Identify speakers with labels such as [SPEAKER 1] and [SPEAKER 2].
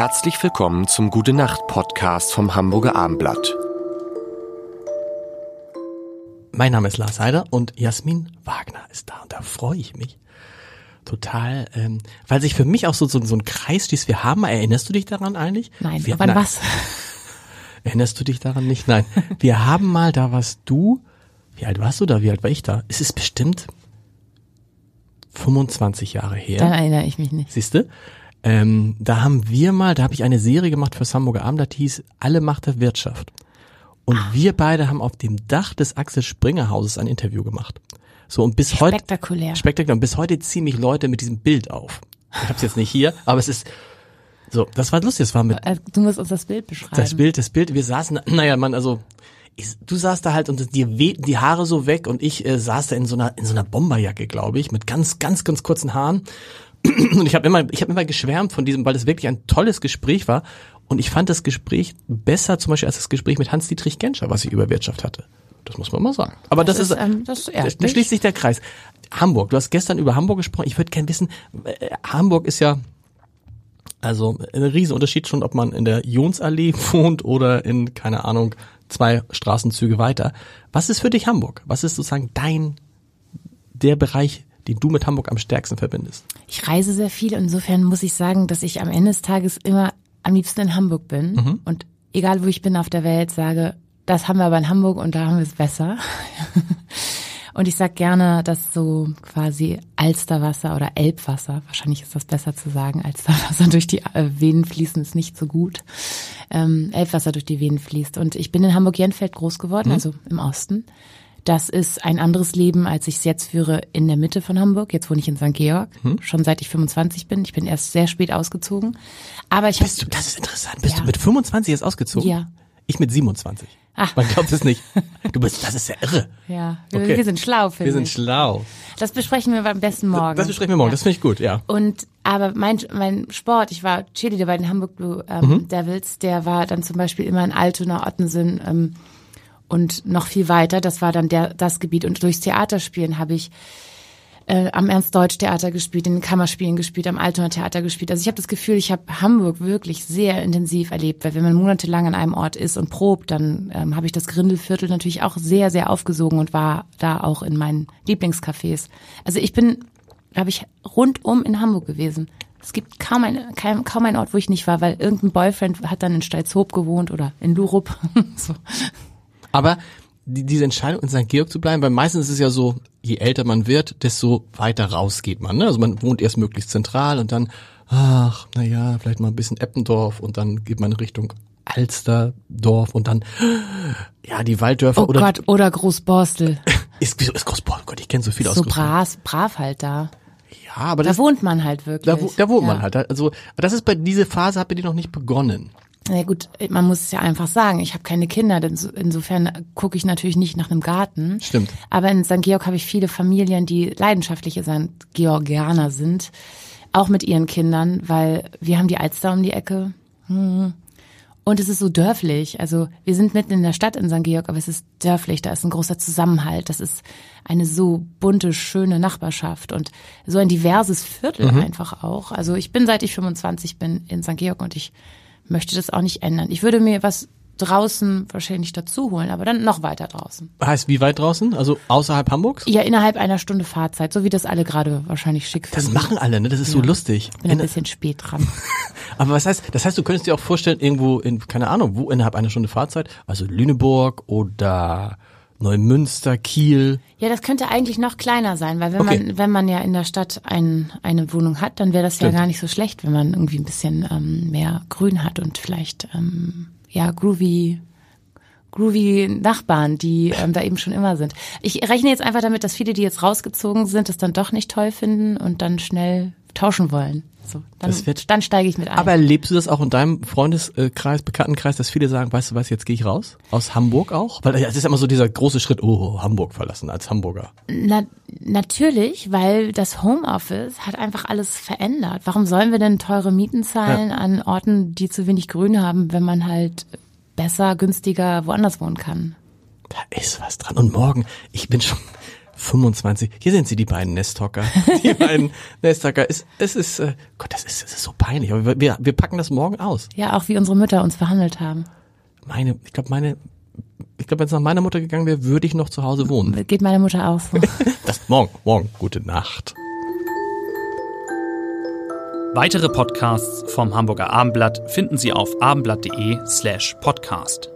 [SPEAKER 1] Herzlich willkommen zum Gute Nacht Podcast vom Hamburger Armblatt.
[SPEAKER 2] Mein Name ist Lars Heider und Jasmin Wagner ist da und da freue ich mich total, ähm, weil sich für mich auch so, so, so ein Kreis schließt. Wir haben, erinnerst du dich daran eigentlich?
[SPEAKER 3] Nein,
[SPEAKER 2] wir,
[SPEAKER 3] aber an was?
[SPEAKER 2] Erinnerst du dich daran nicht? Nein. Wir haben mal, da warst du, wie alt warst du da? Wie alt war ich da? Es ist bestimmt 25 Jahre her.
[SPEAKER 3] Dann erinnere ich mich nicht.
[SPEAKER 2] Siehste? Ähm, da haben wir mal, da habe ich eine Serie gemacht für Hamburger Abend, die hieß Alle Macht der Wirtschaft. Und
[SPEAKER 3] Ah.
[SPEAKER 2] wir beide haben auf dem Dach des Axel Springer Hauses ein Interview gemacht. So und bis heute
[SPEAKER 3] Spektakulär.
[SPEAKER 2] spektakulär. Und bis heute ziehen mich Leute mit diesem Bild auf. Ich hab's jetzt nicht hier, aber es ist so. Das war lustig. Das war mit
[SPEAKER 3] Äh, Du musst uns das Bild beschreiben.
[SPEAKER 2] das Bild, das Bild. Wir saßen, naja, man, also ich, du saßt da halt und dir wehten die Haare so weg und ich äh, saß da in so einer in so einer Bomberjacke, glaube ich, mit ganz ganz ganz kurzen Haaren. Und ich habe immer ich habe immer geschwärmt von diesem, weil es wirklich ein tolles Gespräch war. Und ich fand das Gespräch besser, zum Beispiel als das Gespräch mit Hans-Dietrich Genscher, was ich über Wirtschaft hatte. Das muss man mal sagen. Aber das,
[SPEAKER 3] Das
[SPEAKER 2] ist,
[SPEAKER 3] ähm, das ist
[SPEAKER 2] da, schließt sich der Kreis. Hamburg, du hast gestern über Hamburg gesprochen. Ich würde gerne wissen, äh, Hamburg ist ja also ein Riesenunterschied schon, ob man in der Jonsallee wohnt oder in, keine Ahnung, zwei Straßenzüge weiter. Was ist für dich Hamburg? Was ist sozusagen dein, der Bereich, den du mit Hamburg am stärksten verbindest?
[SPEAKER 3] Ich reise sehr viel. Insofern muss ich sagen, dass ich am Ende des Tages immer am liebsten in Hamburg bin.
[SPEAKER 2] Mhm.
[SPEAKER 3] Und egal, wo ich bin auf der Welt, sage, das haben wir aber in Hamburg und da haben wir es besser. und ich sag gerne, dass so quasi Alsterwasser oder Elbwasser, wahrscheinlich ist das besser zu sagen, Alsterwasser durch die äh, Venen fließen ist nicht so gut. Ähm, Elbwasser durch die Venen fließt. Und ich bin in Hamburg-Jenfeld groß geworden, also im Osten. Das ist ein anderes Leben, als ich es jetzt führe in der Mitte von Hamburg. Jetzt wohne ich in St. Georg, schon seit ich 25 bin. Ich bin erst sehr spät ausgezogen. Aber ich
[SPEAKER 2] Bist du, das ist interessant. Bist
[SPEAKER 3] Ja.
[SPEAKER 2] du mit 25 jetzt ausgezogen?
[SPEAKER 3] Ja.
[SPEAKER 2] Ich mit 27.
[SPEAKER 3] Ach.
[SPEAKER 2] Man glaubt es nicht. Du bist, das ist ja irre.
[SPEAKER 3] ja, wir,
[SPEAKER 2] Okay.
[SPEAKER 3] wir sind schlau, finde
[SPEAKER 2] Wir sind
[SPEAKER 3] ich.
[SPEAKER 2] schlau.
[SPEAKER 3] Das besprechen wir beim besten Morgen.
[SPEAKER 2] Das besprechen wir morgen.
[SPEAKER 3] Ja.
[SPEAKER 2] Das finde ich gut, ja.
[SPEAKER 3] Und aber mein mein Sport, ich war Cheerleader bei den Hamburg Blue ähm,
[SPEAKER 2] Mhm.
[SPEAKER 3] Devils, der war dann zum Beispiel immer in Altona, Ottensen ähm, und noch viel weiter. Das war dann der das Gebiet. Und durchs Theaterspielen habe ich äh, am Ernst-Deutsch-Theater gespielt, in den Kammerspielen gespielt, am Altona Theater gespielt. Also ich habe das Gefühl, ich habe Hamburg wirklich sehr intensiv erlebt, weil wenn man monatelang an einem Ort ist und probt, dann ähm, habe ich das Grindelviertel natürlich auch sehr, sehr aufgesogen und war da auch in meinen Lieblingscafés. Also ich bin, glaube ich, rundum in Hamburg gewesen. Es gibt kaum, ein, kaum, kaum einen Ort, wo ich nicht war, weil irgendein Boyfriend hat dann in Stalzhoop gewohnt oder in Lurup. so.
[SPEAKER 2] Aber die, diese Entscheidung in St. Georg zu bleiben, weil meistens ist es ja so, je älter man wird, desto weiter raus geht man. Ne? Also man wohnt erst möglichst zentral und dann, ach, na ja, vielleicht mal ein bisschen Eppendorf und dann geht man Richtung Alsterdorf und dann, ja, die Walddörfer
[SPEAKER 3] Oh
[SPEAKER 2] oder
[SPEAKER 3] Gott, oder Großborstel.
[SPEAKER 2] ist, wieso ist Großbohr? Oh Gott, ich kenne so viele
[SPEAKER 3] So
[SPEAKER 2] aus Großbohr.
[SPEAKER 3] brav, brav halt da.
[SPEAKER 2] Ja, aber
[SPEAKER 3] Da
[SPEAKER 2] das,
[SPEAKER 3] wohnt man halt wirklich.
[SPEAKER 2] da, da wohnt man
[SPEAKER 3] Ja.
[SPEAKER 2] halt. Also das ist bei diese Phase hat bei dir noch nicht begonnen.
[SPEAKER 3] Na gut, man muss es ja einfach sagen, ich habe keine Kinder, denn so- insofern gucke ich natürlich nicht nach einem Garten.
[SPEAKER 2] Stimmt.
[SPEAKER 3] Aber in St. Georg habe ich viele Familien, die leidenschaftliche St. Georgianer sind, auch mit ihren Kindern, weil wir haben die Alster um die Ecke. Hm. Und es ist so dörflich. Also wir sind mitten in der Stadt in St. Georg, aber es ist dörflich. Da ist ein großer Zusammenhalt. Das ist eine so bunte, schöne Nachbarschaft und so ein diverses Viertel einfach auch. Also ich bin seit ich 25 bin in St. Georg und ich möchte das auch nicht ändern. Ich würde mir was draußen wahrscheinlich dazu holen, aber dann noch weiter draußen.
[SPEAKER 2] Heißt wie weit draußen? Also außerhalb Hamburgs?
[SPEAKER 3] Ja, innerhalb einer Stunde Fahrzeit, so wie das alle gerade wahrscheinlich schick
[SPEAKER 2] Das
[SPEAKER 3] finden.
[SPEAKER 2] machen alle, ne? Das ist so lustig.
[SPEAKER 3] Ich bin ein bisschen spät dran.
[SPEAKER 2] Aber was heißt, das heißt, du könntest dir auch vorstellen, irgendwo in, keine Ahnung, wo innerhalb einer Stunde Fahrzeit, also Lüneburg oder Neumünster, Kiel.
[SPEAKER 3] Ja, das könnte eigentlich noch kleiner sein, weil wenn
[SPEAKER 2] Okay.
[SPEAKER 3] man wenn man ja in der Stadt ein, eine Wohnung hat, dann wäre das
[SPEAKER 2] Stimmt.
[SPEAKER 3] ja gar nicht so schlecht, wenn man irgendwie ein bisschen ähm, mehr Grün hat und vielleicht ähm, ja groovy groovy Nachbarn, die ähm, da eben schon immer sind. Ich rechne jetzt einfach damit, dass viele, die jetzt rausgezogen sind, das dann doch nicht toll finden und dann schnell tauschen wollen. So, dann,
[SPEAKER 2] wird-
[SPEAKER 3] dann steige ich mit ein.
[SPEAKER 2] Aber erlebst du das auch in deinem Freundeskreis, Bekanntenkreis, dass viele sagen, weißt du was, jetzt gehe ich raus? Aus Hamburg auch? Weil es ist immer so dieser große Schritt, oh, Hamburg verlassen als Hamburger.
[SPEAKER 3] Na, natürlich, weil das Homeoffice hat einfach alles verändert. Warum sollen wir denn teure Mieten zahlen an Orten, die zu wenig Grün haben, wenn man halt besser, günstiger woanders wohnen kann?
[SPEAKER 2] Da ist was dran. Und morgen, ich bin schon 25. Hier sind sie, die beiden Nesthocker. Die beiden Nesthocker. Es, es ist, äh, Gott, das ist, das ist so peinlich. Aber wir, wir packen das morgen aus.
[SPEAKER 3] Ja, auch wie unsere Mütter uns behandelt haben.
[SPEAKER 2] Meine, ich glaube, meine, ich glaube, wenn es nach meiner Mutter gegangen wäre, würde ich noch zu Hause wohnen.
[SPEAKER 3] Geht meine Mutter auch so.
[SPEAKER 2] Das, morgen, morgen. Gute Nacht.
[SPEAKER 4] Weitere Podcasts vom Hamburger Abendblatt finden Sie auf abendblatt.de slash podcast.